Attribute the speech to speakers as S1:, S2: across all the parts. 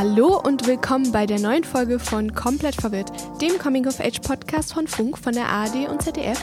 S1: Hallo und willkommen bei der neuen Folge von Komplett Verwirrt, dem Coming of Age Podcast von Funk, von der ARD und ZDF.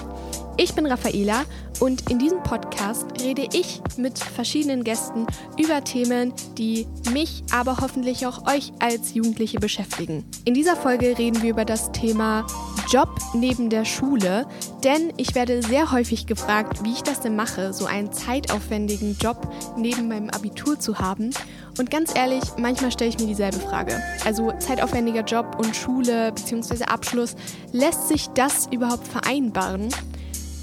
S1: Ich bin Raffaela und in diesem Podcast rede ich mit verschiedenen Gästen über Themen, die mich, aber hoffentlich auch euch als Jugendliche beschäftigen. In dieser Folge reden wir über das Thema Job neben der Schule, denn ich werde sehr häufig gefragt, wie ich das denn mache, so einen zeitaufwendigen Job neben meinem Abitur zu haben. Und ganz ehrlich, manchmal stelle ich mir dieselbe Frage. Also zeitaufwendiger Job und Schule bzw. Abschluss, lässt sich das überhaupt vereinbaren?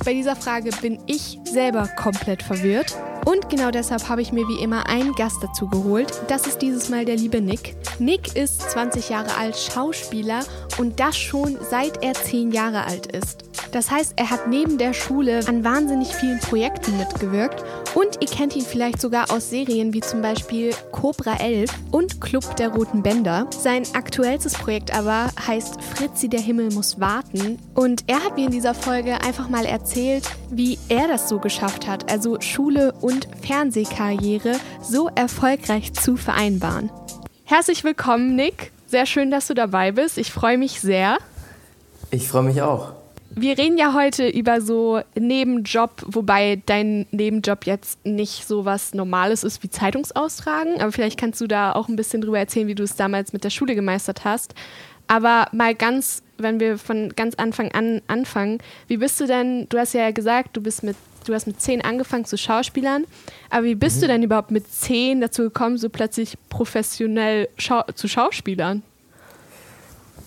S1: Bei dieser Frage bin ich selber komplett verwirrt. Und genau deshalb habe ich mir wie immer einen Gast dazu geholt. Das ist dieses Mal der liebe Nick. Nick ist 20 Jahre alt, Schauspieler und das schon seit er 10 Jahre alt ist. Das heißt, er hat neben der Schule an wahnsinnig vielen Projekten mitgewirkt und ihr kennt ihn vielleicht sogar aus Serien wie zum Beispiel Cobra 11 und Club der Roten Bänder. Sein aktuellstes Projekt aber heißt Fritzi, der Himmel muss warten. Und er hat mir in dieser Folge einfach mal erzählt, wie er das so geschafft hat, also Schule und Fernsehkarriere so erfolgreich zu vereinbaren. Herzlich willkommen, Nick. Sehr schön, dass du dabei bist. Ich freue mich sehr.
S2: Ich freue mich auch.
S1: Wir reden ja heute über so Nebenjob, wobei dein Nebenjob jetzt nicht so was Normales ist wie Zeitungsaustragen, aber vielleicht kannst du da auch ein bisschen drüber erzählen, wie du es damals mit der Schule gemeistert hast. Aber mal ganz, wenn wir von ganz Anfang an anfangen, wie bist du denn, du hast ja gesagt, du bist mit, du hast mit zehn angefangen zu Schauspielern, aber wie bist mhm. du denn überhaupt mit zehn dazu gekommen, so plötzlich professionell Schau zu Schauspielern?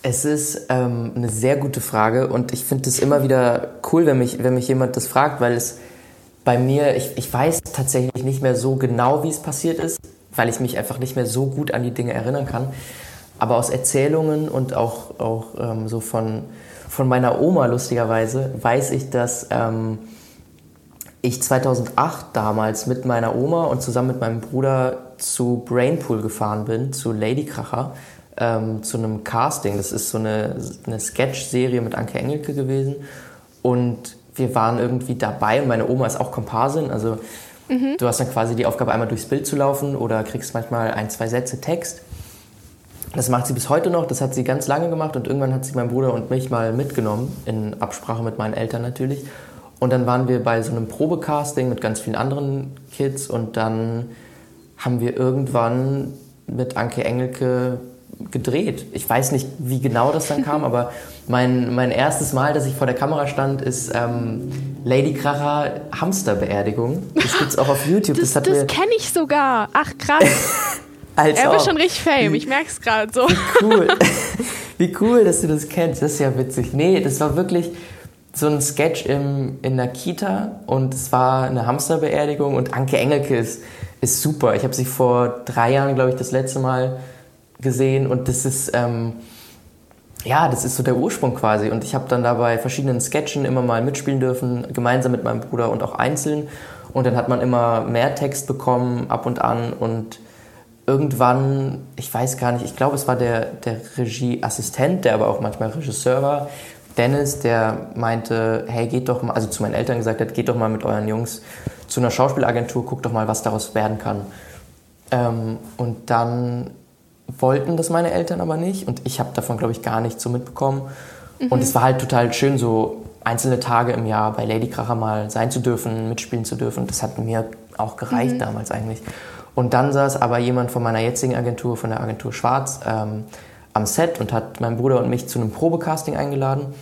S2: Es ist ähm, eine sehr gute Frage und ich finde es immer wieder cool, wenn mich, wenn mich jemand das fragt, weil es bei mir, ich, ich weiß tatsächlich nicht mehr so genau, wie es passiert ist, weil ich mich einfach nicht mehr so gut an die Dinge erinnern kann. Aber aus Erzählungen und auch, auch ähm, so von, von meiner Oma lustigerweise weiß ich, dass ähm, ich 2008 damals mit meiner Oma und zusammen mit meinem Bruder zu Brainpool gefahren bin, zu Ladykracher ähm, zu einem Casting. Das ist so eine, eine Sketch-Serie mit Anke Engelke gewesen. Und wir waren irgendwie dabei und meine Oma ist auch Komparsin. Also mhm. du hast dann quasi die Aufgabe, einmal durchs Bild zu laufen oder kriegst manchmal ein, zwei Sätze Text. Das macht sie bis heute noch, das hat sie ganz lange gemacht und irgendwann hat sie meinen Bruder und mich mal mitgenommen, in Absprache mit meinen Eltern natürlich. Und dann waren wir bei so einem Probecasting mit ganz vielen anderen Kids und dann haben wir irgendwann mit Anke Engelke gedreht. Ich weiß nicht, wie genau das dann kam, aber mein, mein erstes Mal, dass ich vor der Kamera stand, ist ähm, Lady Kracher Hamsterbeerdigung. Das gibt es auch auf YouTube.
S1: Das, das, das kenne ich sogar. Ach, krass.
S2: Als
S1: er wird schon richtig fame, ich merke es gerade so.
S2: Wie cool. Wie cool, dass du das kennst. Das ist ja witzig. Nee, das war wirklich so ein Sketch im, in der Kita und es war eine Hamsterbeerdigung und Anke Engelke ist, ist super. Ich habe sie vor drei Jahren, glaube ich, das letzte Mal gesehen und das ist, ähm, ja, das ist so der Ursprung quasi. Und ich habe dann da bei verschiedenen Sketchen immer mal mitspielen dürfen, gemeinsam mit meinem Bruder und auch einzeln. Und dann hat man immer mehr Text bekommen, ab und an. Und irgendwann, ich weiß gar nicht, ich glaube, es war der, der Regieassistent, der aber auch manchmal Regisseur war, Dennis, der meinte, hey, geht doch mal, also zu meinen Eltern gesagt hat, geht doch mal mit euren Jungs zu einer Schauspielagentur, guckt doch mal, was daraus werden kann. Ähm, und dann wollten das meine Eltern aber nicht und ich habe davon, glaube ich, gar nichts so mitbekommen. Mhm. Und es war halt total schön, so einzelne Tage im Jahr bei Lady Kracher mal sein zu dürfen, mitspielen zu dürfen. Das hat mir auch gereicht mhm. damals eigentlich. Und dann saß aber jemand von meiner jetzigen Agentur, von der Agentur Schwarz, ähm, am Set und hat meinen Bruder und mich zu einem Probecasting eingeladen.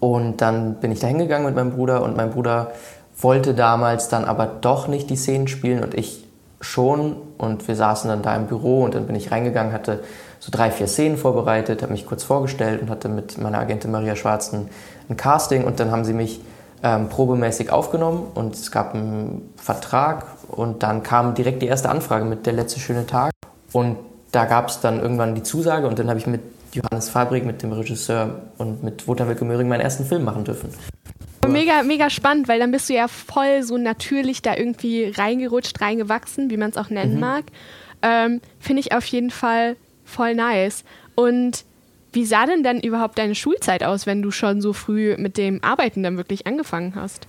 S2: Und dann bin ich da hingegangen mit meinem Bruder und mein Bruder wollte damals dann aber doch nicht die Szenen spielen und ich schon und wir saßen dann da im Büro und dann bin ich reingegangen, hatte so drei, vier Szenen vorbereitet, habe mich kurz vorgestellt und hatte mit meiner Agentin Maria Schwarz ein, ein Casting und dann haben sie mich ähm, probemäßig aufgenommen und es gab einen Vertrag und dann kam direkt die erste Anfrage mit Der letzte schöne Tag und da gab es dann irgendwann die Zusage und dann habe ich mit Johannes Fabrik, mit dem Regisseur und mit Wotan Wilke Möhring meinen ersten Film machen dürfen.
S1: Mega, mega spannend, weil dann bist du ja voll so natürlich da irgendwie reingerutscht, reingewachsen, wie man es auch nennen mhm. mag. Ähm, Finde ich auf jeden Fall voll nice. Und wie sah denn dann überhaupt deine Schulzeit aus, wenn du schon so früh mit dem Arbeiten dann wirklich angefangen hast?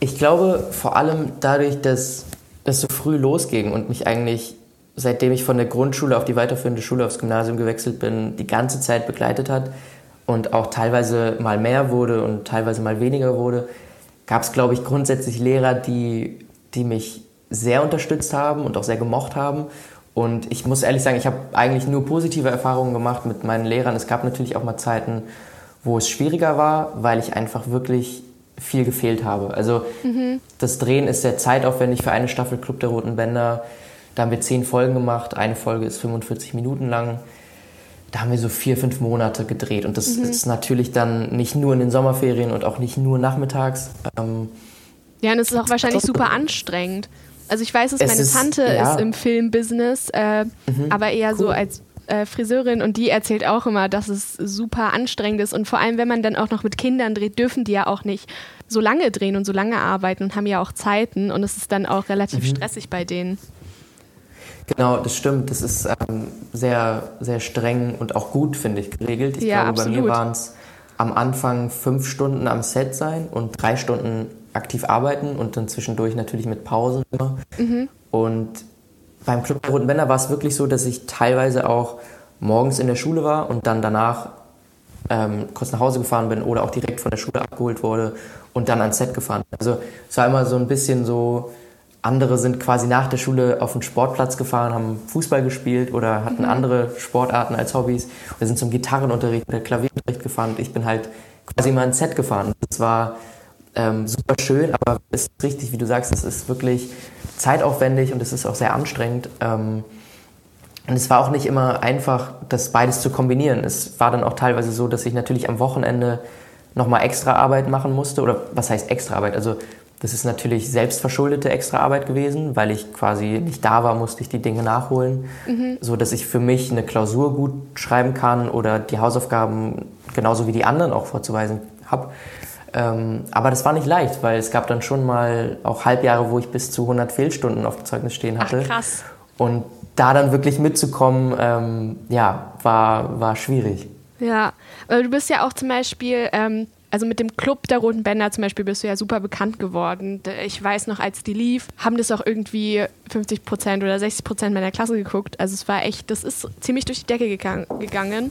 S2: Ich glaube vor allem dadurch, dass das so früh losging und mich eigentlich seitdem ich von der Grundschule auf die weiterführende Schule aufs Gymnasium gewechselt bin, die ganze Zeit begleitet hat und auch teilweise mal mehr wurde und teilweise mal weniger wurde, gab es, glaube ich, grundsätzlich Lehrer, die, die mich sehr unterstützt haben und auch sehr gemocht haben. Und ich muss ehrlich sagen, ich habe eigentlich nur positive Erfahrungen gemacht mit meinen Lehrern. Es gab natürlich auch mal Zeiten, wo es schwieriger war, weil ich einfach wirklich viel gefehlt habe. Also mhm. das Drehen ist sehr zeitaufwendig für eine Staffel Club der Roten Bänder. Da haben wir zehn Folgen gemacht. Eine Folge ist 45 Minuten lang. Da haben wir so vier, fünf Monate gedreht. Und das mhm. ist natürlich dann nicht nur in den Sommerferien und auch nicht nur nachmittags. Ähm,
S1: ja, und es ist auch wahrscheinlich super anstrengend. Also ich weiß, dass meine ist, Tante ja. ist im Filmbusiness, äh, mhm, aber eher cool. so als äh, Friseurin und die erzählt auch immer, dass es super anstrengend ist und vor allem, wenn man dann auch noch mit Kindern dreht, dürfen die ja auch nicht so lange drehen und so lange arbeiten und haben ja auch Zeiten und es ist dann auch relativ mhm. stressig bei denen.
S2: Genau, das stimmt. Das ist ähm, sehr, sehr streng und auch gut, finde ich, geregelt. Ich
S1: ja,
S2: glaube,
S1: absolut.
S2: bei mir waren es am Anfang fünf Stunden am Set sein und drei Stunden aktiv arbeiten und dann zwischendurch natürlich mit Pausen immer. Mhm. Und beim Club der Roten Bänder war es wirklich so, dass ich teilweise auch morgens in der Schule war und dann danach ähm, kurz nach Hause gefahren bin oder auch direkt von der Schule abgeholt wurde und dann ans Set gefahren. Also es war immer so ein bisschen so, andere sind quasi nach der Schule auf den Sportplatz gefahren, haben Fußball gespielt oder hatten mhm. andere Sportarten als Hobbys Wir sind zum Gitarrenunterricht oder Klavierunterricht gefahren und ich bin halt quasi mal ins Set gefahren. Das war ähm, super schön, aber es ist richtig, wie du sagst, es ist wirklich zeitaufwendig und es ist auch sehr anstrengend. Ähm, und es war auch nicht immer einfach, das beides zu kombinieren. Es war dann auch teilweise so, dass ich natürlich am Wochenende nochmal extra Arbeit machen musste. Oder was heißt extra Arbeit? Also das ist natürlich selbstverschuldete extra Arbeit gewesen, weil ich quasi nicht da war, musste ich die Dinge nachholen, mhm. so dass ich für mich eine Klausur gut schreiben kann oder die Hausaufgaben genauso wie die anderen auch vorzuweisen habe. Ähm, aber das war nicht leicht, weil es gab dann schon mal auch Halbjahre, wo ich bis zu 100 Fehlstunden auf dem Zeugnis stehen hatte.
S1: Ach, krass.
S2: Und da dann wirklich mitzukommen, ähm, ja, war, war schwierig.
S1: Ja, du bist ja auch zum Beispiel, ähm, also mit dem Club der Roten Bänder zum Beispiel bist du ja super bekannt geworden. Ich weiß noch, als die lief, haben das auch irgendwie 50 Prozent oder 60 Prozent meiner Klasse geguckt. Also es war echt, das ist ziemlich durch die Decke gegangen.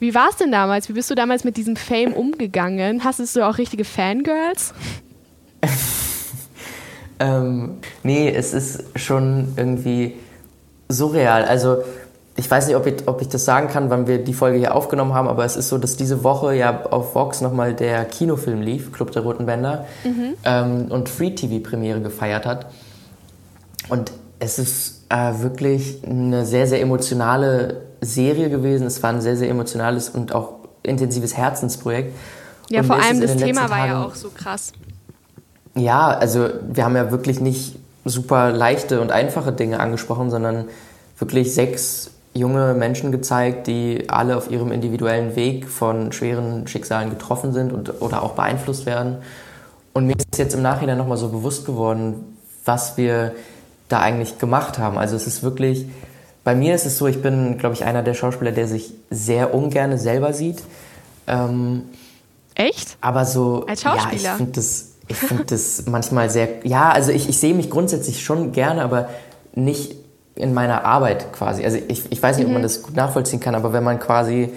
S1: Wie war es denn damals? Wie bist du damals mit diesem Fame umgegangen? Hast du auch richtige Fangirls?
S2: ähm, nee, es ist schon irgendwie surreal. Also ich weiß nicht, ob ich, ob ich das sagen kann, wann wir die Folge hier aufgenommen haben, aber es ist so, dass diese Woche ja auf Vox nochmal der Kinofilm lief, Club der Roten Bänder, mhm. ähm, und Free-TV-Premiere gefeiert hat. Und es ist äh, wirklich eine sehr, sehr emotionale Serie gewesen. Es war ein sehr, sehr emotionales und auch intensives Herzensprojekt.
S1: Ja, und vor allem das Thema war ja auch so krass.
S2: Ja, also wir haben ja wirklich nicht super leichte und einfache Dinge angesprochen, sondern wirklich sechs junge Menschen gezeigt, die alle auf ihrem individuellen Weg von schweren Schicksalen getroffen sind und, oder auch beeinflusst werden. Und mir ist jetzt im Nachhinein nochmal so bewusst geworden, was wir da eigentlich gemacht haben. Also es ist wirklich, bei mir ist es so, ich bin, glaube ich, einer der Schauspieler, der sich sehr ungern selber sieht. Ähm,
S1: Echt?
S2: Aber so,
S1: Als Schauspieler?
S2: ja, ich finde das ich finde das manchmal sehr, ja, also ich, ich sehe mich grundsätzlich schon gerne, aber nicht in meiner Arbeit quasi. Also ich, ich weiß nicht, mhm. ob man mhm. das gut nachvollziehen kann, aber wenn man quasi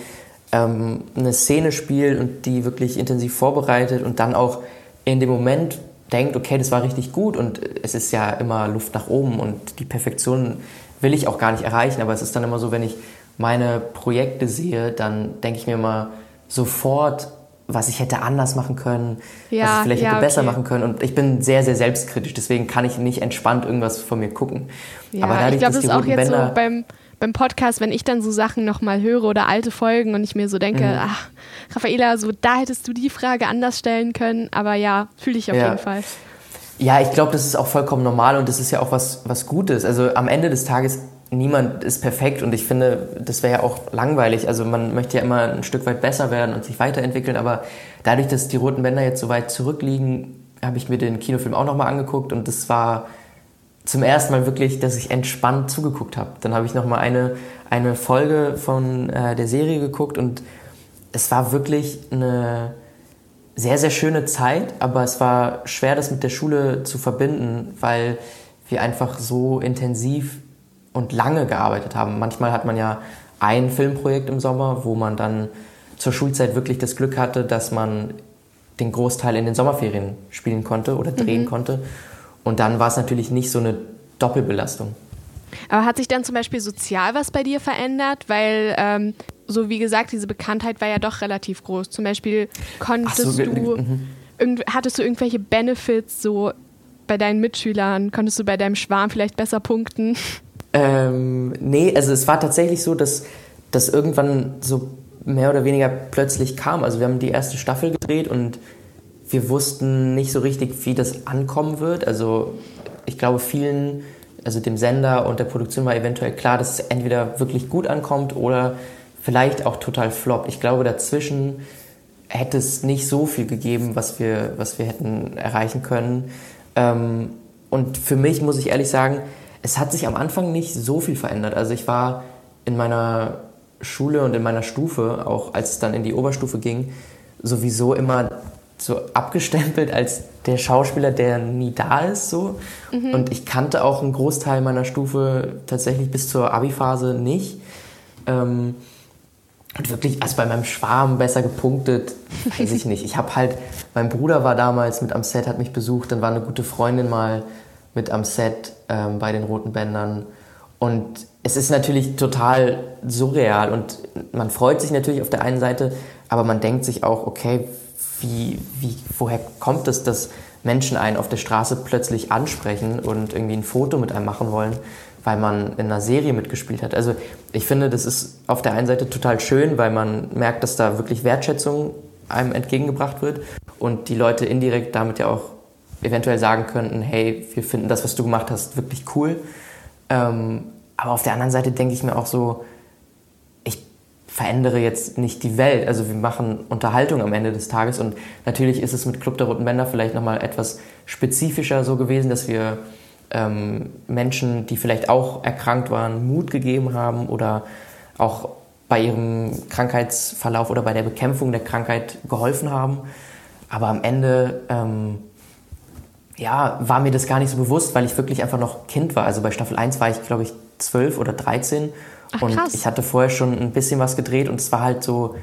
S2: ähm, eine Szene spielt und die wirklich intensiv vorbereitet und dann auch in dem Moment denkt, okay, das war richtig gut und es ist ja immer Luft nach oben und die Perfektion will ich auch gar nicht erreichen, aber es ist dann immer so, wenn ich meine Projekte sehe, dann denke ich mir immer sofort, was ich hätte anders machen können, ja, was ich vielleicht ja, hätte besser okay. machen können. Und ich bin sehr, sehr selbstkritisch, deswegen kann ich nicht entspannt irgendwas von mir gucken.
S1: Ja, Aber dadurch, ich glaube, das ist auch jetzt Bänder so beim, beim Podcast, wenn ich dann so Sachen nochmal höre oder alte Folgen und ich mir so denke, mhm. ach, Raffaela, so da hättest du die Frage anders stellen können. Aber ja, fühle ich auf jeden Fall.
S2: Ja, ich glaube, das ist auch vollkommen normal und das ist ja auch was, was Gutes. Also am Ende des Tages niemand ist perfekt und ich finde, das wäre ja auch langweilig. Also man möchte ja immer ein Stück weit besser werden und sich weiterentwickeln, aber dadurch, dass die roten Bänder jetzt so weit zurückliegen, habe ich mir den Kinofilm auch nochmal angeguckt und das war zum ersten Mal wirklich, dass ich entspannt zugeguckt habe. Dann habe ich nochmal eine, eine Folge von äh, der Serie geguckt und es war wirklich eine sehr, sehr schöne Zeit, aber es war schwer, das mit der Schule zu verbinden, weil wir einfach so intensiv und lange gearbeitet haben. Manchmal hat man ja ein Filmprojekt im Sommer, wo man dann zur Schulzeit wirklich das Glück hatte, dass man den Großteil in den Sommerferien spielen konnte oder drehen mhm. konnte. Und dann war es natürlich nicht so eine Doppelbelastung.
S1: Aber hat sich dann zum Beispiel sozial was bei dir verändert? Weil, ähm, so wie gesagt, diese Bekanntheit war ja doch relativ groß. Zum Beispiel konntest so, du, mhm. hattest du irgendwelche Benefits so bei deinen Mitschülern? Konntest du bei deinem Schwarm vielleicht besser punkten?
S2: Ähm, nee, also es war tatsächlich so, dass das irgendwann so mehr oder weniger plötzlich kam. Also wir haben die erste Staffel gedreht und wir wussten nicht so richtig, wie das ankommen wird. Also ich glaube, vielen, also dem Sender und der Produktion war eventuell klar, dass es entweder wirklich gut ankommt oder vielleicht auch total flop. Ich glaube, dazwischen hätte es nicht so viel gegeben, was wir, was wir hätten erreichen können. Ähm, und für mich muss ich ehrlich sagen, es hat sich am Anfang nicht so viel verändert. Also ich war in meiner Schule und in meiner Stufe, auch als es dann in die Oberstufe ging, sowieso immer so abgestempelt als der Schauspieler, der nie da ist, so. Mhm. Und ich kannte auch einen Großteil meiner Stufe tatsächlich bis zur Abi-Phase nicht. Ähm, und wirklich, also bei meinem Schwarm besser gepunktet, weiß ich nicht. Ich habe halt, mein Bruder war damals mit am Set, hat mich besucht, dann war eine gute Freundin mal mit am Set ähm, bei den Roten Bändern. Und es ist natürlich total surreal und man freut sich natürlich auf der einen Seite, aber man denkt sich auch, okay, wie, wie, woher kommt es, dass Menschen einen auf der Straße plötzlich ansprechen und irgendwie ein Foto mit einem machen wollen, weil man in einer Serie mitgespielt hat. Also ich finde, das ist auf der einen Seite total schön, weil man merkt, dass da wirklich Wertschätzung einem entgegengebracht wird und die Leute indirekt damit ja auch eventuell sagen könnten, hey, wir finden das, was du gemacht hast, wirklich cool. Ähm, aber auf der anderen Seite denke ich mir auch so, ich verändere jetzt nicht die Welt. Also wir machen Unterhaltung am Ende des Tages und natürlich ist es mit Club der Roten Bänder vielleicht nochmal etwas spezifischer so gewesen, dass wir ähm, Menschen, die vielleicht auch erkrankt waren, Mut gegeben haben oder auch bei ihrem Krankheitsverlauf oder bei der Bekämpfung der Krankheit geholfen haben. Aber am Ende ähm, ja, war mir das gar nicht so bewusst, weil ich wirklich einfach noch Kind war. Also bei Staffel 1 war ich, glaube ich, 12 oder 13 Ach, und krass. ich hatte vorher schon ein bisschen was gedreht und es war halt so,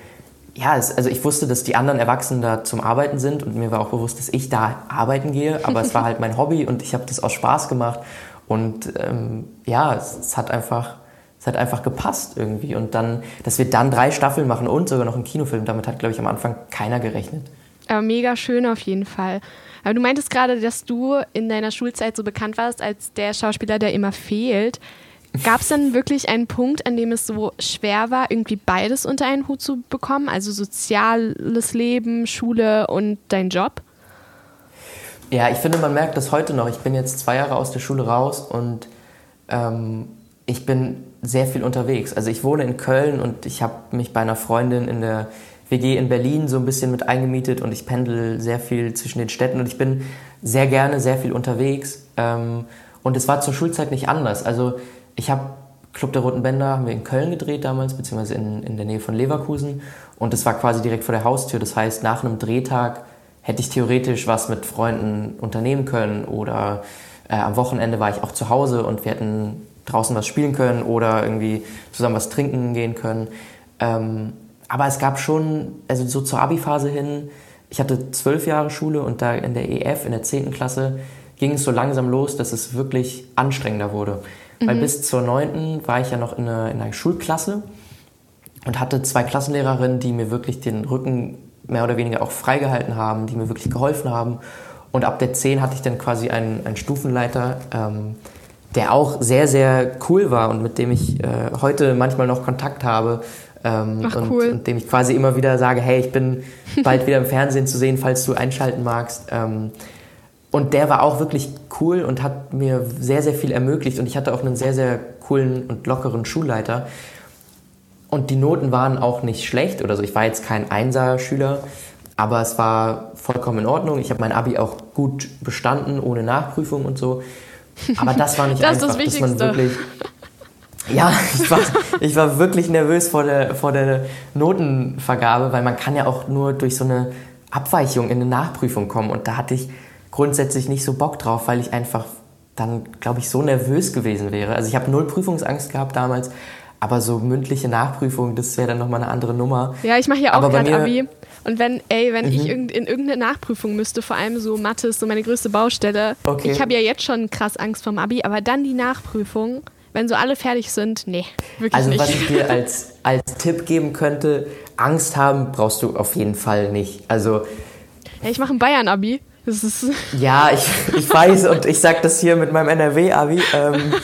S2: ja, es, also ich wusste, dass die anderen Erwachsenen da zum Arbeiten sind und mir war auch bewusst, dass ich da arbeiten gehe, aber es war halt mein Hobby und ich habe das aus Spaß gemacht und ähm, ja, es, es, hat einfach es hat einfach gepasst irgendwie und dann, dass wir dann drei Staffeln machen und sogar noch einen Kinofilm, damit hat glaube ich am Anfang keiner gerechnet.
S1: Aber mega schön auf jeden Fall. Aber du meintest gerade, dass du in deiner Schulzeit so bekannt warst als der Schauspieler, der immer fehlt. Gab es dann wirklich einen Punkt, an dem es so schwer war, irgendwie beides unter einen Hut zu bekommen? Also soziales Leben, Schule und dein Job?
S2: Ja, ich finde, man merkt das heute noch. Ich bin jetzt zwei Jahre aus der Schule raus und ähm, ich bin sehr viel unterwegs. Also ich wohne in Köln und ich habe mich bei einer Freundin in der WG in Berlin so ein bisschen mit eingemietet und ich pendel sehr viel zwischen den Städten und ich bin sehr gerne sehr viel unterwegs. Ähm, und es war zur Schulzeit nicht anders. Also ich habe Club der Roten Bänder haben wir in Köln gedreht damals, beziehungsweise in, in der Nähe von Leverkusen. Und das war quasi direkt vor der Haustür. Das heißt, nach einem Drehtag hätte ich theoretisch was mit Freunden unternehmen können oder äh, am Wochenende war ich auch zu Hause und wir hätten draußen was spielen können oder irgendwie zusammen was trinken gehen können. Ähm, aber es gab schon, also so zur Abi-Phase hin, ich hatte zwölf Jahre Schule und da in der EF, in der zehnten Klasse, ging es so langsam los, dass es wirklich anstrengender wurde. Mhm. Weil bis zur neunten war ich ja noch in einer, in einer Schulklasse und hatte zwei Klassenlehrerinnen, die mir wirklich den Rücken mehr oder weniger auch freigehalten haben, die mir wirklich geholfen haben. Und ab der 10 hatte ich dann quasi einen, einen Stufenleiter, ähm, der auch sehr, sehr cool war und mit dem ich äh, heute manchmal noch Kontakt habe. Ähm, Ach, und, cool. und, dem ich quasi immer wieder sage, hey, ich bin bald wieder im Fernsehen zu sehen, falls du einschalten magst. Ähm, und der war auch wirklich cool und hat mir sehr, sehr viel ermöglicht. Und ich hatte auch einen sehr, sehr coolen und lockeren Schulleiter. Und die Noten waren auch nicht schlecht oder so. Ich war jetzt kein Einser-Schüler, aber es war vollkommen in Ordnung. Ich habe mein Abi auch gut bestanden, ohne Nachprüfung und so. Aber das war nicht
S1: das
S2: einfach,
S1: das
S2: dass man wirklich ja, ich war, ich war wirklich nervös vor der, vor der Notenvergabe, weil man kann ja auch nur durch so eine Abweichung in eine Nachprüfung kommen. Und da hatte ich grundsätzlich nicht so Bock drauf, weil ich einfach dann, glaube ich, so nervös gewesen wäre. Also ich habe null Prüfungsangst gehabt damals, aber so mündliche Nachprüfung, das wäre dann nochmal eine andere Nummer.
S1: Ja, ich mache ja auch gerade Abi. Und wenn, ey, wenn mhm. ich in irgendeine Nachprüfung müsste, vor allem so Mathe ist so meine größte Baustelle. Okay. Ich habe ja jetzt schon krass Angst vom Abi, aber dann die Nachprüfung, wenn so alle fertig sind, nee,
S2: wirklich also, nicht. Also was ich dir als, als Tipp geben könnte, Angst haben brauchst du auf jeden Fall nicht. Also
S1: ja, ich mache ein Bayern-Abi.
S2: Ja, ich, ich weiß und ich sage das hier mit meinem NRW-Abi. Ähm,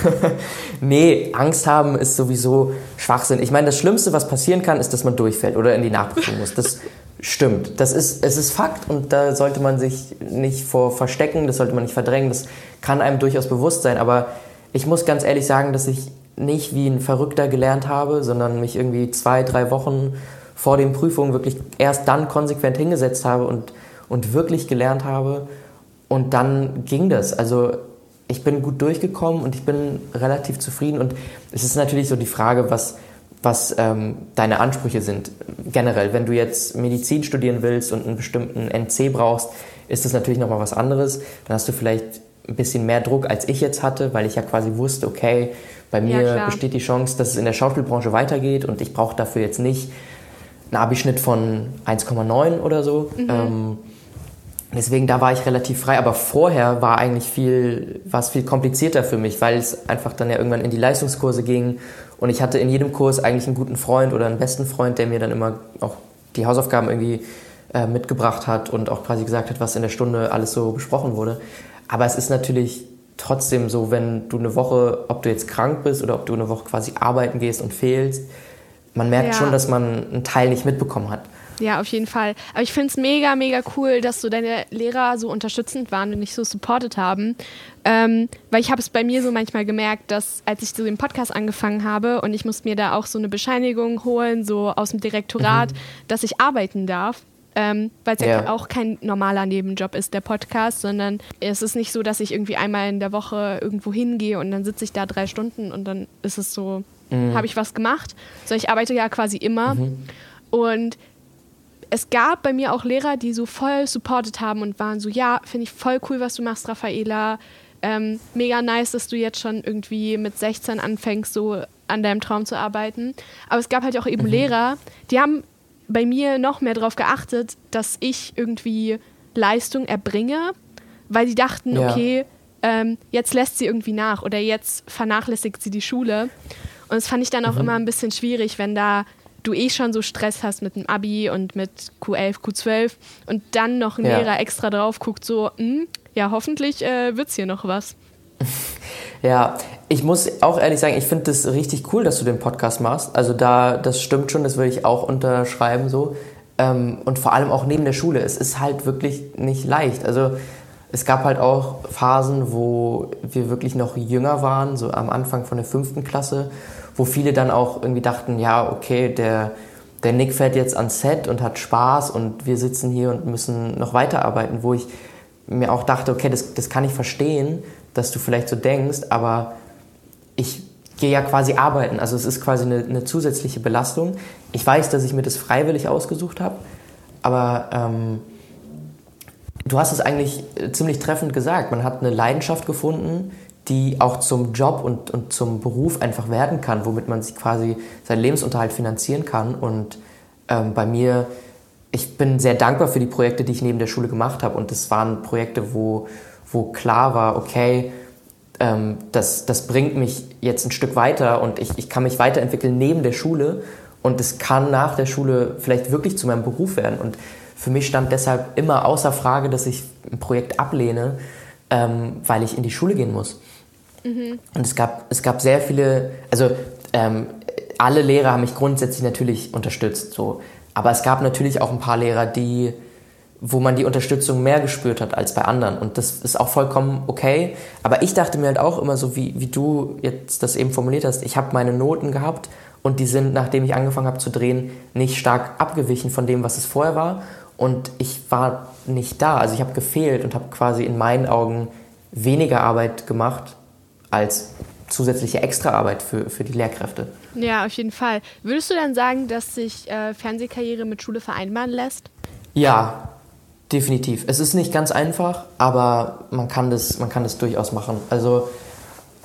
S2: nee, Angst haben ist sowieso Schwachsinn. Ich meine, das Schlimmste, was passieren kann, ist, dass man durchfällt oder in die Nachprüfung muss. Das stimmt. Das ist, es ist Fakt und da sollte man sich nicht vor verstecken, das sollte man nicht verdrängen. Das kann einem durchaus bewusst sein. Aber ich muss ganz ehrlich sagen, dass ich nicht wie ein Verrückter gelernt habe, sondern mich irgendwie zwei, drei Wochen vor den Prüfungen wirklich erst dann konsequent hingesetzt habe und, und wirklich gelernt habe. Und dann ging das. Also ich bin gut durchgekommen und ich bin relativ zufrieden. Und es ist natürlich so die Frage, was, was ähm, deine Ansprüche sind. Generell, wenn du jetzt Medizin studieren willst und einen bestimmten NC brauchst, ist das natürlich nochmal was anderes. Dann hast du vielleicht ein bisschen mehr Druck, als ich jetzt hatte, weil ich ja quasi wusste, okay, bei mir ja, besteht die Chance, dass es in der Schauspielbranche weitergeht und ich brauche dafür jetzt nicht einen Abischnitt von 1,9 oder so. Mhm. Ähm, deswegen, da war ich relativ frei. Aber vorher war eigentlich viel, war es viel komplizierter für mich, weil es einfach dann ja irgendwann in die Leistungskurse ging. Und ich hatte in jedem Kurs eigentlich einen guten Freund oder einen besten Freund, der mir dann immer auch die Hausaufgaben irgendwie äh, mitgebracht hat und auch quasi gesagt hat, was in der Stunde alles so besprochen wurde. Aber es ist natürlich trotzdem so, wenn du eine Woche, ob du jetzt krank bist oder ob du eine Woche quasi arbeiten gehst und fehlst, man merkt ja. schon, dass man einen Teil nicht mitbekommen hat.
S1: Ja, auf jeden Fall. Aber ich finde es mega, mega cool, dass so deine Lehrer so unterstützend waren und dich so supportet haben. Ähm, weil ich habe es bei mir so manchmal gemerkt, dass als ich so den Podcast angefangen habe und ich musste mir da auch so eine Bescheinigung holen, so aus dem Direktorat, mhm. dass ich arbeiten darf. Ähm, weil es ja. ja. auch kein normaler Nebenjob ist, der Podcast, sondern es ist nicht so, dass ich irgendwie einmal in der Woche irgendwo hingehe und dann sitze ich da drei Stunden und dann ist es so, mhm. habe ich was gemacht, sondern ich arbeite ja quasi immer. Mhm. Und es gab bei mir auch Lehrer, die so voll supportet haben und waren so, ja, finde ich voll cool, was du machst, Raffaela. Ähm, mega nice, dass du jetzt schon irgendwie mit 16 anfängst, so an deinem Traum zu arbeiten. Aber es gab halt auch eben mhm. Lehrer, die haben bei mir noch mehr darauf geachtet, dass ich irgendwie Leistung erbringe, weil sie dachten, ja. okay, ähm, jetzt lässt sie irgendwie nach oder jetzt vernachlässigt sie die Schule. Und das fand ich dann auch mhm. immer ein bisschen schwierig, wenn da du eh schon so Stress hast mit dem Abi und mit Q11, Q12 und dann noch ein ja. Lehrer extra drauf guckt, so, mh, hm, ja, hoffentlich äh, es hier noch was.
S2: Ja, ich muss auch ehrlich sagen, ich finde das richtig cool, dass du den Podcast machst. Also da, das stimmt schon, das würde ich auch unterschreiben so. Ähm, und vor allem auch neben der Schule. Es ist halt wirklich nicht leicht. Also es gab halt auch Phasen, wo wir wirklich noch jünger waren, so am Anfang von der fünften Klasse, wo viele dann auch irgendwie dachten, ja, okay, der, der Nick fährt jetzt ans Set und hat Spaß und wir sitzen hier und müssen noch weiterarbeiten, wo ich mir auch dachte, okay, das, das kann ich verstehen, dass du vielleicht so denkst, aber ich gehe ja quasi arbeiten. Also es ist quasi eine, eine, zusätzliche Belastung. Ich weiß, dass ich mir das freiwillig ausgesucht habe, aber ähm, du hast es eigentlich ziemlich treffend gesagt. Man hat eine Leidenschaft gefunden, die auch zum Job und, und zum Beruf einfach werden kann, womit man sich quasi seinen Lebensunterhalt finanzieren kann. Und ähm, bei mir, ich bin sehr dankbar für die Projekte, die ich neben der Schule gemacht habe. Und das waren Projekte, wo wo klar war, okay, ähm, das, das bringt mich jetzt ein Stück weiter und ich, ich kann mich weiterentwickeln neben der Schule und es kann nach der Schule vielleicht wirklich zu meinem Beruf werden. Und für mich stand deshalb immer außer Frage, dass ich ein Projekt ablehne, ähm, weil ich in die Schule gehen muss. Mhm. Und es gab, es gab sehr viele, also ähm, alle Lehrer haben mich grundsätzlich natürlich unterstützt, so. Aber es gab natürlich auch ein paar Lehrer, die wo man die Unterstützung mehr gespürt hat als bei anderen. Und das ist auch vollkommen okay. Aber ich dachte mir halt auch immer so, wie, wie du jetzt das eben formuliert hast, ich habe meine Noten gehabt und die sind, nachdem ich angefangen habe zu drehen, nicht stark abgewichen von dem, was es vorher war. Und ich war nicht da. Also ich habe gefehlt und habe quasi in meinen Augen weniger Arbeit gemacht als zusätzliche Extraarbeit für, für die Lehrkräfte.
S1: Ja, auf jeden Fall. Würdest du dann sagen, dass sich äh, Fernsehkarriere mit Schule vereinbaren lässt?
S2: Ja, Definitiv. Es ist nicht ganz einfach, aber man kann das, man kann das durchaus machen. Also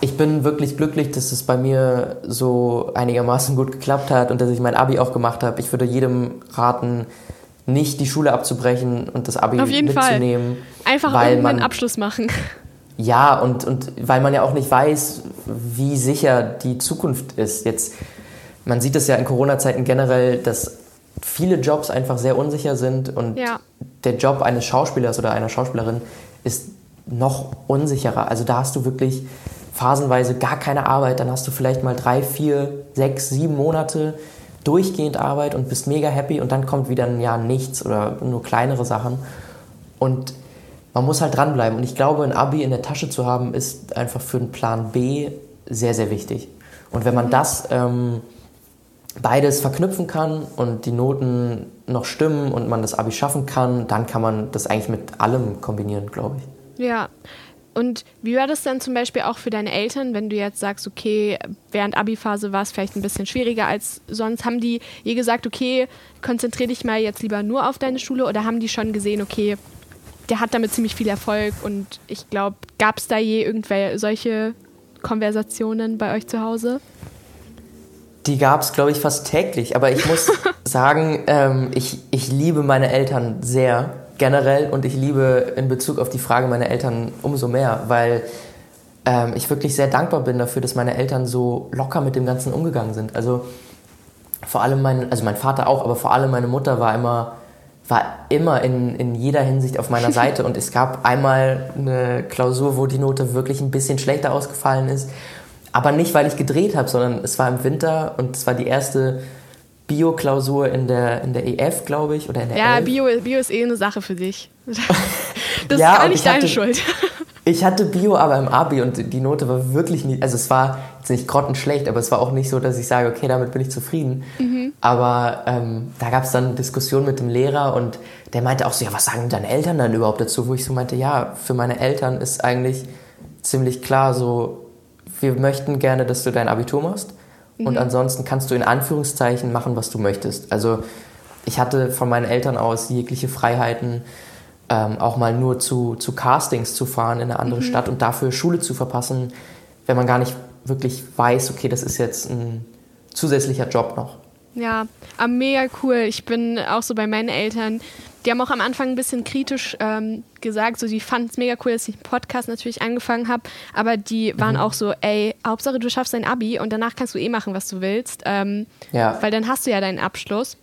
S2: ich bin wirklich glücklich, dass es bei mir so einigermaßen gut geklappt hat und dass ich mein Abi auch gemacht habe. Ich würde jedem raten, nicht die Schule abzubrechen und das Abi
S1: Auf jeden
S2: mitzunehmen.
S1: Fall. Einfach weil man, Abschluss machen.
S2: Ja, und, und weil man ja auch nicht weiß, wie sicher die Zukunft ist. Jetzt, man sieht es ja in Corona-Zeiten generell, dass viele Jobs einfach sehr unsicher sind und ja. der Job eines Schauspielers oder einer Schauspielerin ist noch unsicherer. Also da hast du wirklich phasenweise gar keine Arbeit, dann hast du vielleicht mal drei, vier, sechs, sieben Monate durchgehend Arbeit und bist mega happy und dann kommt wieder ein Jahr nichts oder nur kleinere Sachen. Und man muss halt dranbleiben. Und ich glaube, ein Abi in der Tasche zu haben, ist einfach für einen Plan B sehr, sehr wichtig. Und wenn man das ähm, beides verknüpfen kann und die Noten noch stimmen und man das Abi schaffen kann, dann kann man das eigentlich mit allem kombinieren, glaube ich.
S1: Ja. Und wie war das dann zum Beispiel auch für deine Eltern, wenn du jetzt sagst, okay, während Abi-Phase war es vielleicht ein bisschen schwieriger als sonst? Haben die je gesagt, okay, konzentriere dich mal jetzt lieber nur auf deine Schule oder haben die schon gesehen, okay, der hat damit ziemlich viel Erfolg und ich glaube, gab es da je irgendwelche solche Konversationen bei euch zu Hause?
S2: Die gab es, glaube ich, fast täglich. Aber ich muss sagen, ähm, ich, ich liebe meine Eltern sehr generell und ich liebe in Bezug auf die Frage meiner Eltern umso mehr, weil ähm, ich wirklich sehr dankbar bin dafür, dass meine Eltern so locker mit dem Ganzen umgegangen sind. Also vor allem mein, also mein Vater auch, aber vor allem meine Mutter war immer, war immer in, in jeder Hinsicht auf meiner Seite und es gab einmal eine Klausur, wo die Note wirklich ein bisschen schlechter ausgefallen ist aber nicht, weil ich gedreht habe, sondern es war im Winter und es war die erste Bio-Klausur in der, in der EF, glaube ich, oder in der
S1: Ja, Bio, Bio ist eh eine Sache für dich. Das ja, ist gar nicht deine
S2: hatte,
S1: Schuld.
S2: Ich hatte Bio aber im Abi und die Note war wirklich nicht, also es war jetzt nicht grottenschlecht, aber es war auch nicht so, dass ich sage, okay, damit bin ich zufrieden. Mhm. Aber ähm, da gab es dann Diskussionen mit dem Lehrer und der meinte auch so, ja, was sagen deine Eltern dann überhaupt dazu? Wo ich so meinte, ja, für meine Eltern ist eigentlich ziemlich klar so, wir möchten gerne, dass du dein Abitur machst. Mhm. Und ansonsten kannst du in Anführungszeichen machen, was du möchtest. Also ich hatte von meinen Eltern aus jegliche Freiheiten, ähm, auch mal nur zu, zu Castings zu fahren in eine andere mhm. Stadt und dafür Schule zu verpassen, wenn man gar nicht wirklich weiß, okay, das ist jetzt ein zusätzlicher Job noch.
S1: Ja, mega cool. Ich bin auch so bei meinen Eltern. Die haben auch am Anfang ein bisschen kritisch ähm, gesagt, so die fanden es mega cool, dass ich einen Podcast natürlich angefangen habe, aber die waren mhm. auch so, ey, Hauptsache du schaffst dein Abi und danach kannst du eh machen, was du willst, ähm, ja. weil dann hast du ja deinen Abschluss.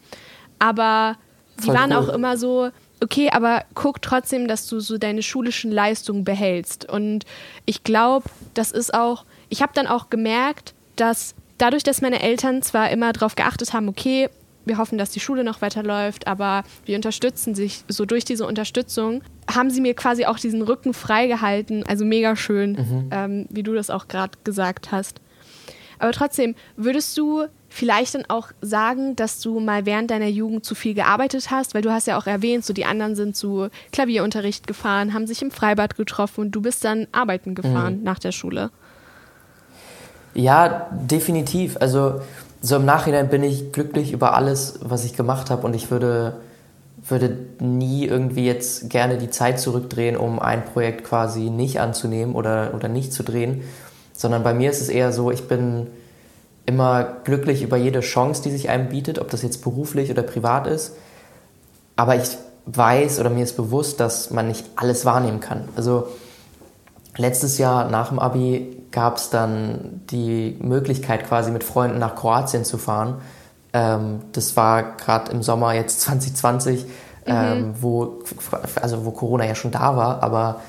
S1: Aber die Voll waren cool. auch immer so, okay, aber guck trotzdem, dass du so deine schulischen Leistungen behältst. Und ich glaube, das ist auch, ich habe dann auch gemerkt, dass dadurch, dass meine Eltern zwar immer darauf geachtet haben, okay, wir hoffen, dass die Schule noch weiterläuft, aber wir unterstützen sich so durch diese Unterstützung, haben sie mir quasi auch diesen Rücken freigehalten. Also mega schön, mhm. ähm, wie du das auch gerade gesagt hast. Aber trotzdem, würdest du vielleicht dann auch sagen, dass du mal während deiner Jugend zu viel gearbeitet hast? Weil du hast ja auch erwähnt, so die anderen sind zu Klavierunterricht gefahren, haben sich im Freibad getroffen und du bist dann arbeiten gefahren mhm. nach der Schule.
S2: Ja, definitiv. Also so im Nachhinein bin ich glücklich über alles, was ich gemacht habe und ich würde, würde nie irgendwie jetzt gerne die Zeit zurückdrehen, um ein Projekt quasi nicht anzunehmen oder, oder nicht zu drehen, sondern bei mir ist es eher so, ich bin immer glücklich über jede Chance, die sich einem bietet, ob das jetzt beruflich oder privat ist. Aber ich weiß oder mir ist bewusst, dass man nicht alles wahrnehmen kann. Also letztes Jahr nach dem Abi gab es dann die Möglichkeit, quasi mit Freunden nach Kroatien zu fahren. Ähm, das war gerade im Sommer jetzt 2020, mhm. ähm, wo, also wo Corona ja schon da war, aber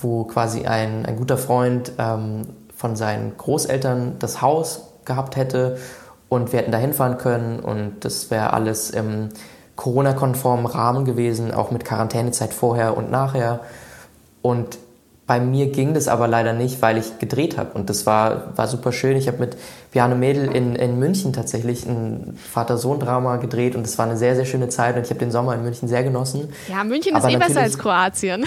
S2: wo quasi ein, ein guter Freund ähm, von seinen Großeltern das Haus gehabt hätte und wir hätten da hinfahren können und das wäre alles im Corona-konformen Rahmen gewesen, auch mit Quarantänezeit vorher und nachher. Und bei mir ging das aber leider nicht, weil ich gedreht habe. Und das war, war super schön. Ich habe mit Piane Mädel in, in München tatsächlich ein Vater-Sohn-Drama gedreht und das war eine sehr, sehr schöne Zeit und ich habe den Sommer in München sehr genossen.
S1: Ja, München aber ist eh besser als Kroatien.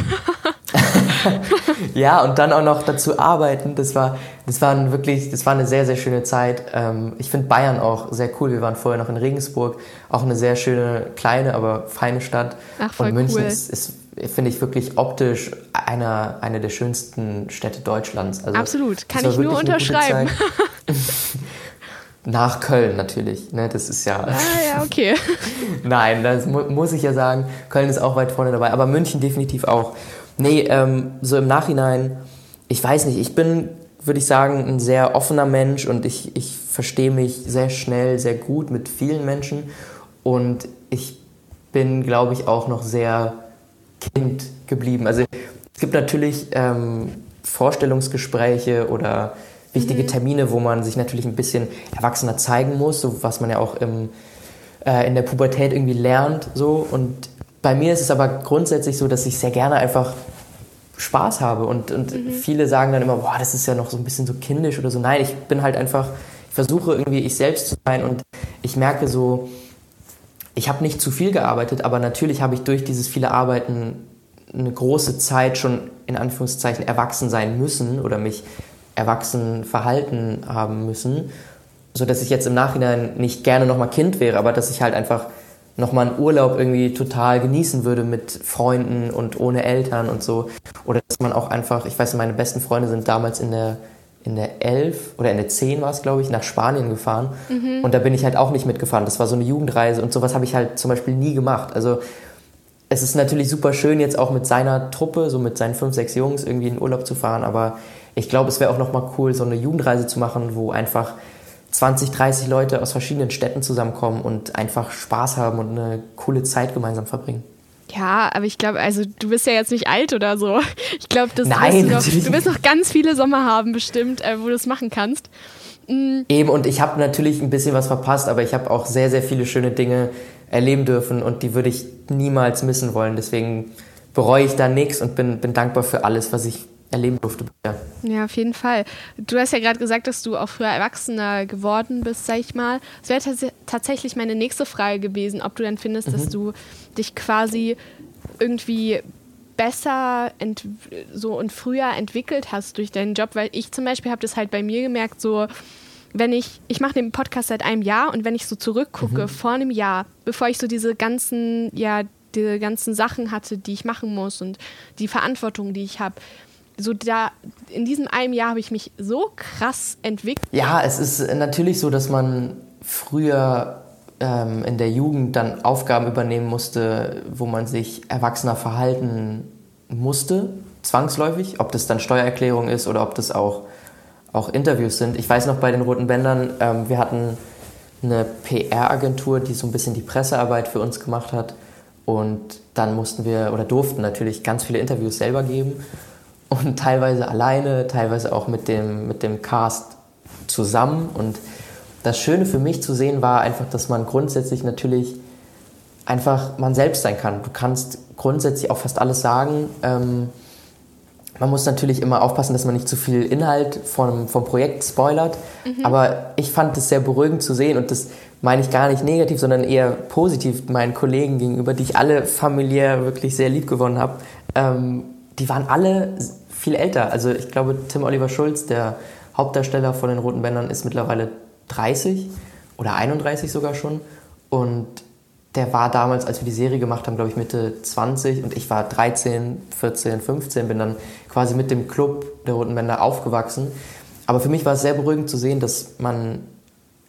S2: ja, und dann auch noch dazu arbeiten, das war, das war wirklich, das war eine sehr, sehr schöne Zeit. Ähm, ich finde Bayern auch sehr cool. Wir waren vorher noch in Regensburg, auch eine sehr schöne, kleine, aber feine Stadt.
S1: Ach, voll
S2: und München
S1: cool.
S2: ist, ist finde ich wirklich optisch einer eine der schönsten Städte Deutschlands.
S1: Also, Absolut, kann ich nur unterschreiben.
S2: Nach Köln natürlich, ne? Das ist ja.
S1: Ah, ja, okay.
S2: Nein, das mu muss ich ja sagen. Köln ist auch weit vorne dabei, aber München definitiv auch. Nee, ähm, so im Nachhinein, ich weiß nicht, ich bin, würde ich sagen, ein sehr offener Mensch und ich, ich verstehe mich sehr schnell, sehr gut mit vielen Menschen und ich bin, glaube ich, auch noch sehr Kind geblieben. Also es gibt natürlich ähm, Vorstellungsgespräche oder wichtige mhm. Termine, wo man sich natürlich ein bisschen erwachsener zeigen muss, so was man ja auch im, äh, in der Pubertät irgendwie lernt. So. Und bei mir ist es aber grundsätzlich so, dass ich sehr gerne einfach Spaß habe. Und, und mhm. viele sagen dann immer, boah, das ist ja noch so ein bisschen so kindisch oder so. Nein, ich bin halt einfach, ich versuche irgendwie ich selbst zu sein und ich merke so, ich habe nicht zu viel gearbeitet, aber natürlich habe ich durch dieses viele Arbeiten eine große Zeit schon in Anführungszeichen erwachsen sein müssen oder mich erwachsen verhalten haben müssen, so dass ich jetzt im Nachhinein nicht gerne nochmal Kind wäre, aber dass ich halt einfach nochmal einen Urlaub irgendwie total genießen würde mit Freunden und ohne Eltern und so. Oder dass man auch einfach, ich weiß, meine besten Freunde sind damals in der, in der 11 oder in der 10 war es, glaube ich, nach Spanien gefahren. Mhm. Und da bin ich halt auch nicht mitgefahren. Das war so eine Jugendreise und sowas habe ich halt zum Beispiel nie gemacht. Also es ist natürlich super schön, jetzt auch mit seiner Truppe, so mit seinen fünf, sechs Jungs irgendwie in Urlaub zu fahren, aber ich glaube, es wäre auch nochmal cool, so eine Jugendreise zu machen, wo einfach 20, 30 Leute aus verschiedenen Städten zusammenkommen und einfach Spaß haben und eine coole Zeit gemeinsam verbringen.
S1: Ja, aber ich glaube, also du bist ja jetzt nicht alt oder so. Ich glaube, du, du wirst noch ganz viele Sommer haben bestimmt, äh, wo du es machen kannst.
S2: Mhm. Eben, und ich habe natürlich ein bisschen was verpasst, aber ich habe auch sehr, sehr viele schöne Dinge erleben dürfen und die würde ich niemals missen wollen. Deswegen bereue ich da nichts und bin, bin dankbar für alles, was ich erleben durfte.
S1: Ja. ja, auf jeden Fall. Du hast ja gerade gesagt, dass du auch früher Erwachsener geworden bist, sag ich mal. Es wäre tats tatsächlich meine nächste Frage gewesen, ob du dann findest, mhm. dass du dich quasi irgendwie besser so und früher entwickelt hast durch deinen Job, weil ich zum Beispiel habe das halt bei mir gemerkt, so wenn ich, ich mache den Podcast seit einem Jahr und wenn ich so zurückgucke mhm. vor einem Jahr, bevor ich so diese ganzen, ja, diese ganzen Sachen hatte, die ich machen muss und die Verantwortung, die ich habe, so da in diesem einem Jahr habe ich mich so krass entwickelt.
S2: Ja, es ist natürlich so, dass man früher ähm, in der Jugend dann Aufgaben übernehmen musste, wo man sich erwachsener verhalten musste, zwangsläufig, ob das dann Steuererklärung ist oder ob das auch, auch Interviews sind. Ich weiß noch bei den Roten Bändern, ähm, wir hatten eine PR-Agentur, die so ein bisschen die Pressearbeit für uns gemacht hat. Und dann mussten wir oder durften natürlich ganz viele Interviews selber geben und teilweise alleine, teilweise auch mit dem, mit dem Cast zusammen. Und das Schöne für mich zu sehen war einfach, dass man grundsätzlich natürlich einfach man selbst sein kann. Du kannst grundsätzlich auch fast alles sagen. Ähm, man muss natürlich immer aufpassen, dass man nicht zu viel Inhalt vom, vom Projekt spoilert. Mhm. Aber ich fand es sehr beruhigend zu sehen und das meine ich gar nicht negativ, sondern eher positiv meinen Kollegen gegenüber, die ich alle familiär wirklich sehr lieb gewonnen habe. Ähm, die waren alle viel älter. Also ich glaube, Tim Oliver Schulz, der Hauptdarsteller von den Roten Bändern, ist mittlerweile 30 oder 31 sogar schon. Und der war damals, als wir die Serie gemacht haben, glaube ich Mitte 20 und ich war 13, 14, 15, bin dann quasi mit dem Club der Roten Bänder aufgewachsen. Aber für mich war es sehr beruhigend zu sehen, dass man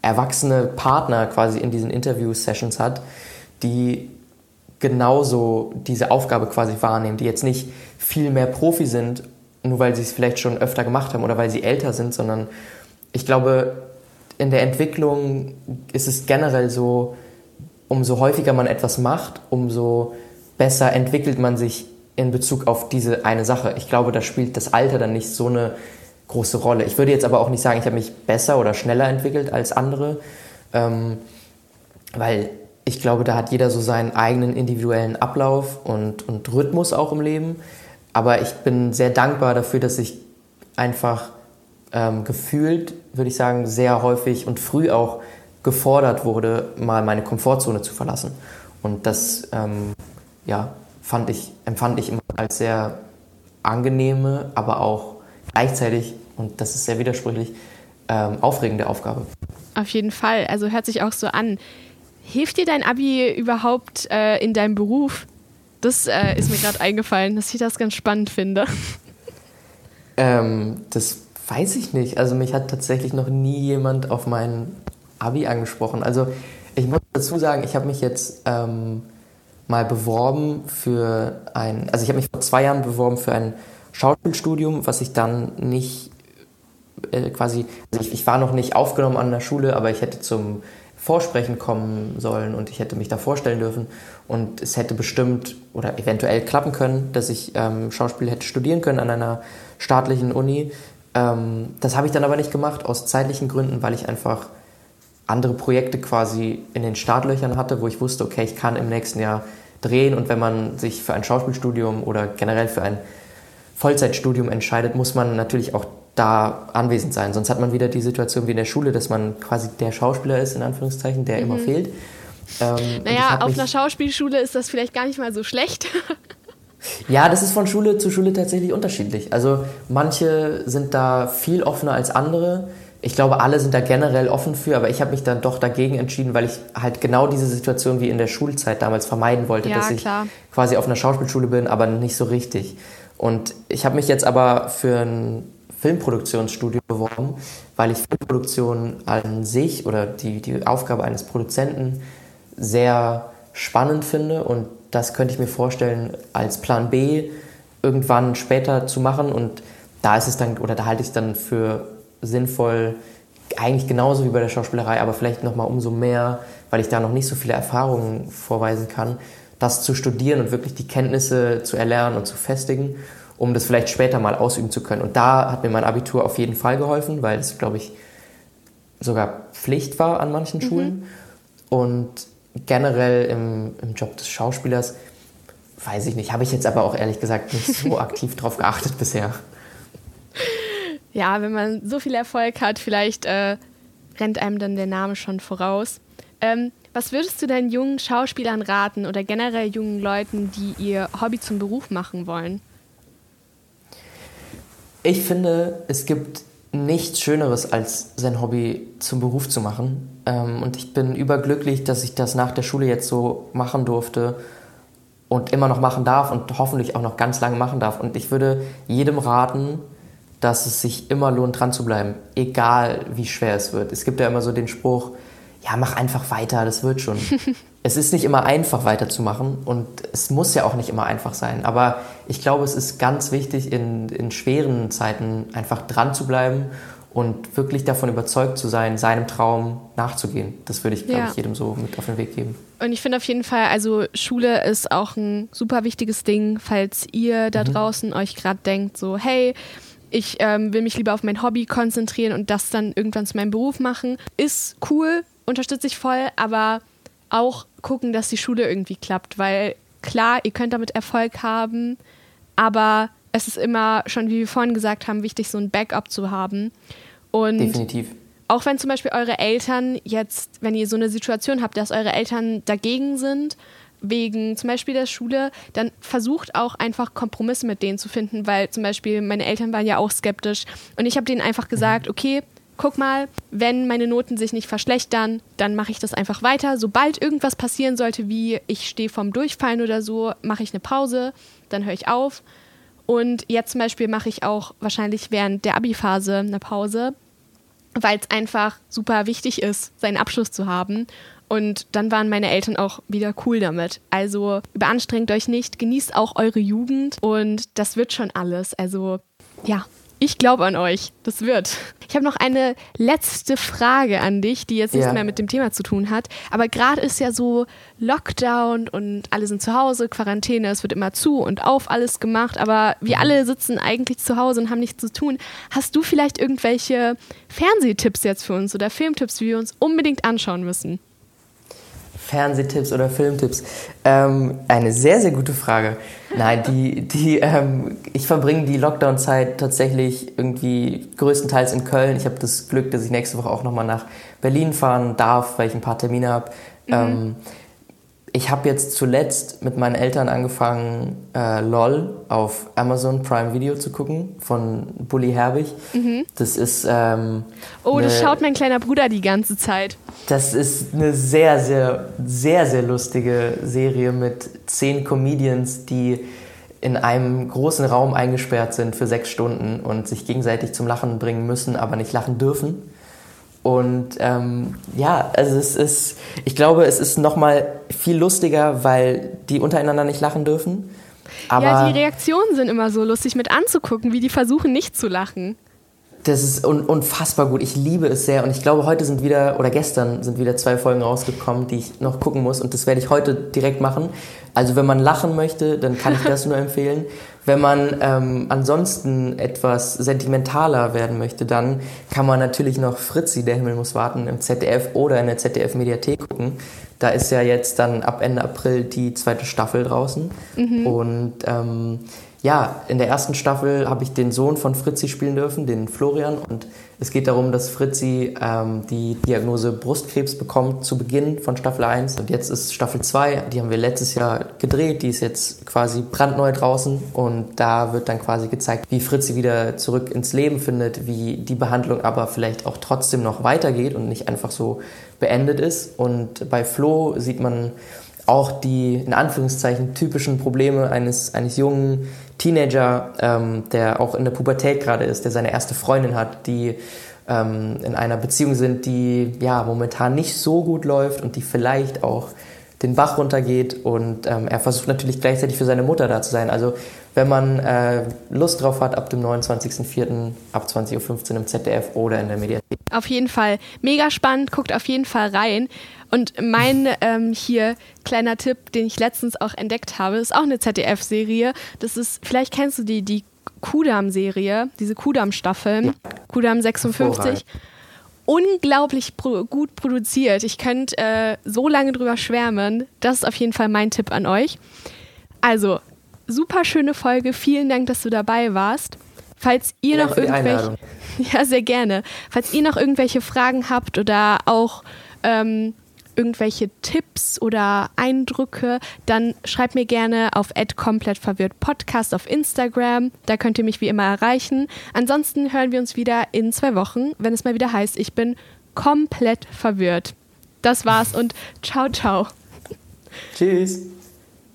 S2: erwachsene Partner quasi in diesen Interview-Sessions hat, die genauso diese Aufgabe quasi wahrnehmen, die jetzt nicht viel mehr Profi sind nur weil sie es vielleicht schon öfter gemacht haben oder weil sie älter sind, sondern ich glaube, in der Entwicklung ist es generell so, umso häufiger man etwas macht, umso besser entwickelt man sich in Bezug auf diese eine Sache. Ich glaube, da spielt das Alter dann nicht so eine große Rolle. Ich würde jetzt aber auch nicht sagen, ich habe mich besser oder schneller entwickelt als andere, ähm, weil ich glaube, da hat jeder so seinen eigenen individuellen Ablauf und, und Rhythmus auch im Leben. Aber ich bin sehr dankbar dafür, dass ich einfach ähm, gefühlt, würde ich sagen, sehr häufig und früh auch gefordert wurde, mal meine Komfortzone zu verlassen. Und das ähm, ja, fand ich, empfand ich immer als sehr angenehme, aber auch gleichzeitig, und das ist sehr widersprüchlich, ähm, aufregende Aufgabe.
S1: Auf jeden Fall. Also hört sich auch so an. Hilft dir dein Abi überhaupt äh, in deinem Beruf? Das äh, ist mir gerade eingefallen, dass ich das ganz spannend finde.
S2: Ähm, das weiß ich nicht. Also mich hat tatsächlich noch nie jemand auf mein Abi angesprochen. Also ich muss dazu sagen, ich habe mich jetzt ähm, mal beworben für ein, also ich habe mich vor zwei Jahren beworben für ein Schauspielstudium, was ich dann nicht äh, quasi, also ich, ich war noch nicht aufgenommen an der Schule, aber ich hätte zum Vorsprechen kommen sollen und ich hätte mich da vorstellen dürfen und es hätte bestimmt oder eventuell klappen können, dass ich ähm, Schauspiel hätte studieren können an einer staatlichen Uni. Ähm, das habe ich dann aber nicht gemacht aus zeitlichen Gründen, weil ich einfach andere Projekte quasi in den Startlöchern hatte, wo ich wusste, okay, ich kann im nächsten Jahr drehen und wenn man sich für ein Schauspielstudium oder generell für ein Vollzeitstudium entscheidet, muss man natürlich auch da anwesend sein. Sonst hat man wieder die Situation wie in der Schule, dass man quasi der Schauspieler ist, in Anführungszeichen, der mhm. immer fehlt.
S1: Ähm, naja, auf einer Schauspielschule ist das vielleicht gar nicht mal so schlecht.
S2: ja, das ist von Schule zu Schule tatsächlich unterschiedlich. Also manche sind da viel offener als andere ich glaube, alle sind da generell offen für, aber ich habe mich dann doch dagegen entschieden, weil ich halt genau diese Situation wie in der Schulzeit damals vermeiden wollte, ja, dass ich klar. quasi auf einer Schauspielschule bin, aber nicht so richtig. Und ich habe mich jetzt aber für ein Filmproduktionsstudio beworben, weil ich Filmproduktion an sich oder die, die Aufgabe eines Produzenten sehr spannend finde und das könnte ich mir vorstellen, als Plan B irgendwann später zu machen und da ist es dann, oder da halte ich es dann für sinnvoll, eigentlich genauso wie bei der Schauspielerei, aber vielleicht noch mal umso mehr, weil ich da noch nicht so viele Erfahrungen vorweisen kann, das zu studieren und wirklich die Kenntnisse zu erlernen und zu festigen, um das vielleicht später mal ausüben zu können. Und da hat mir mein Abitur auf jeden Fall geholfen, weil es, glaube ich, sogar Pflicht war an manchen mhm. Schulen. Und generell im, im Job des Schauspielers, weiß ich nicht, habe ich jetzt aber auch ehrlich gesagt nicht so aktiv drauf geachtet bisher
S1: ja, wenn man so viel Erfolg hat, vielleicht äh, rennt einem dann der Name schon voraus. Ähm, was würdest du deinen jungen Schauspielern raten oder generell jungen Leuten, die ihr Hobby zum Beruf machen wollen?
S2: Ich finde, es gibt nichts Schöneres, als sein Hobby zum Beruf zu machen. Ähm, und ich bin überglücklich, dass ich das nach der Schule jetzt so machen durfte und immer noch machen darf und hoffentlich auch noch ganz lange machen darf. Und ich würde jedem raten, dass es sich immer lohnt, dran zu bleiben, egal wie schwer es wird. Es gibt ja immer so den Spruch, ja, mach einfach weiter, das wird schon. es ist nicht immer einfach weiterzumachen und es muss ja auch nicht immer einfach sein. Aber ich glaube, es ist ganz wichtig, in, in schweren Zeiten einfach dran zu bleiben und wirklich davon überzeugt zu sein, seinem Traum nachzugehen. Das würde ich, glaube ja. ich, jedem so mit auf den Weg geben.
S1: Und ich finde auf jeden Fall, also Schule ist auch ein super wichtiges Ding, falls ihr da mhm. draußen euch gerade denkt, so, hey, ich ähm, will mich lieber auf mein Hobby konzentrieren und das dann irgendwann zu meinem Beruf machen. Ist cool, unterstütze ich voll, aber auch gucken, dass die Schule irgendwie klappt, weil klar, ihr könnt damit Erfolg haben, aber es ist immer schon, wie wir vorhin gesagt haben, wichtig, so ein Backup zu haben. Und
S2: Definitiv.
S1: Auch wenn zum Beispiel eure Eltern jetzt, wenn ihr so eine Situation habt, dass eure Eltern dagegen sind, wegen zum Beispiel der Schule, dann versucht auch einfach Kompromisse mit denen zu finden, weil zum Beispiel meine Eltern waren ja auch skeptisch und ich habe denen einfach gesagt, okay, guck mal, wenn meine Noten sich nicht verschlechtern, dann mache ich das einfach weiter. Sobald irgendwas passieren sollte, wie ich stehe vorm Durchfallen oder so, mache ich eine Pause, dann höre ich auf. Und jetzt zum Beispiel mache ich auch wahrscheinlich während der Abi-Phase eine Pause, weil es einfach super wichtig ist, seinen Abschluss zu haben. Und dann waren meine Eltern auch wieder cool damit. Also überanstrengt euch nicht, genießt auch eure Jugend und das wird schon alles. Also ja, ich glaube an euch. Das wird. Ich habe noch eine letzte Frage an dich, die jetzt nichts ja. mehr mit dem Thema zu tun hat. Aber gerade ist ja so Lockdown und alle sind zu Hause, Quarantäne, es wird immer zu und auf alles gemacht. Aber wir alle sitzen eigentlich zu Hause und haben nichts zu tun. Hast du vielleicht irgendwelche Fernsehtipps jetzt für uns oder Filmtipps, die wir uns unbedingt anschauen müssen?
S2: Fernsehtipps oder Filmtipps? Ähm, eine sehr, sehr gute Frage. Nein, die, die, ähm, ich verbringe die Lockdown-Zeit tatsächlich irgendwie größtenteils in Köln. Ich habe das Glück, dass ich nächste Woche auch nochmal nach Berlin fahren darf, weil ich ein paar Termine habe. Mhm. Ähm, ich habe jetzt zuletzt mit meinen Eltern angefangen, äh, LOL auf Amazon Prime Video zu gucken von Bully Herbig. Mhm. Das ist. Ähm,
S1: oh, das schaut mein kleiner Bruder die ganze Zeit.
S2: Das ist eine sehr, sehr, sehr, sehr lustige Serie mit zehn Comedians, die in einem großen Raum eingesperrt sind für sechs Stunden und sich gegenseitig zum Lachen bringen müssen, aber nicht lachen dürfen. Und ähm, ja, also es ist, ich glaube, es ist nochmal viel lustiger, weil die untereinander nicht lachen dürfen.
S1: Aber ja, die Reaktionen sind immer so lustig mit anzugucken, wie die versuchen nicht zu lachen.
S2: Das ist un unfassbar gut. Ich liebe es sehr. Und ich glaube, heute sind wieder, oder gestern sind wieder zwei Folgen rausgekommen, die ich noch gucken muss. Und das werde ich heute direkt machen. Also wenn man lachen möchte, dann kann ich das nur empfehlen. Wenn man ähm, ansonsten etwas sentimentaler werden möchte, dann kann man natürlich noch Fritzi, der Himmel muss warten, im ZDF oder in der ZDF-Mediathek gucken. Da ist ja jetzt dann ab Ende April die zweite Staffel draußen. Mhm. Und ähm, ja, in der ersten Staffel habe ich den Sohn von Fritzi spielen dürfen, den Florian. Und es geht darum, dass Fritzi ähm, die Diagnose Brustkrebs bekommt zu Beginn von Staffel 1. Und jetzt ist Staffel 2, die haben wir letztes Jahr gedreht, die ist jetzt quasi brandneu draußen. Und da wird dann quasi gezeigt, wie Fritzi wieder zurück ins Leben findet, wie die Behandlung aber vielleicht auch trotzdem noch weitergeht und nicht einfach so beendet ist. Und bei Flo sieht man auch die in Anführungszeichen typischen Probleme eines, eines jungen Teenager, ähm, der auch in der Pubertät gerade ist, der seine erste Freundin hat, die ähm, in einer Beziehung sind, die ja momentan nicht so gut läuft und die vielleicht auch den Bach runtergeht und ähm, er versucht natürlich gleichzeitig für seine Mutter da zu sein. Also wenn man äh, Lust drauf hat, ab dem 29.04. ab 20.15 Uhr im ZDF oder in der Mediathek.
S1: Auf jeden Fall. Mega spannend, guckt auf jeden Fall rein. Und mein ähm, hier kleiner Tipp, den ich letztens auch entdeckt habe, ist auch eine ZDF-Serie. Das ist, vielleicht kennst du die, die Kudam-Serie, diese Kudam-Staffeln, ja. Kudam 56. Unglaublich pro gut produziert. Ich könnte äh, so lange drüber schwärmen. Das ist auf jeden Fall mein Tipp an euch. Also, super schöne Folge. Vielen Dank, dass du dabei warst. Falls ihr Danke noch irgendwelche. Ja, sehr gerne. Falls ihr noch irgendwelche Fragen habt oder auch ähm, irgendwelche Tipps oder Eindrücke, dann schreibt mir gerne auf komplettverwirrt Podcast auf Instagram. Da könnt ihr mich wie immer erreichen. Ansonsten hören wir uns wieder in zwei Wochen, wenn es mal wieder heißt, ich bin komplett verwirrt. Das war's und ciao, ciao.
S2: Tschüss.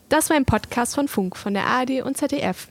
S1: Das war ein Podcast von Funk, von der ARD und ZDF.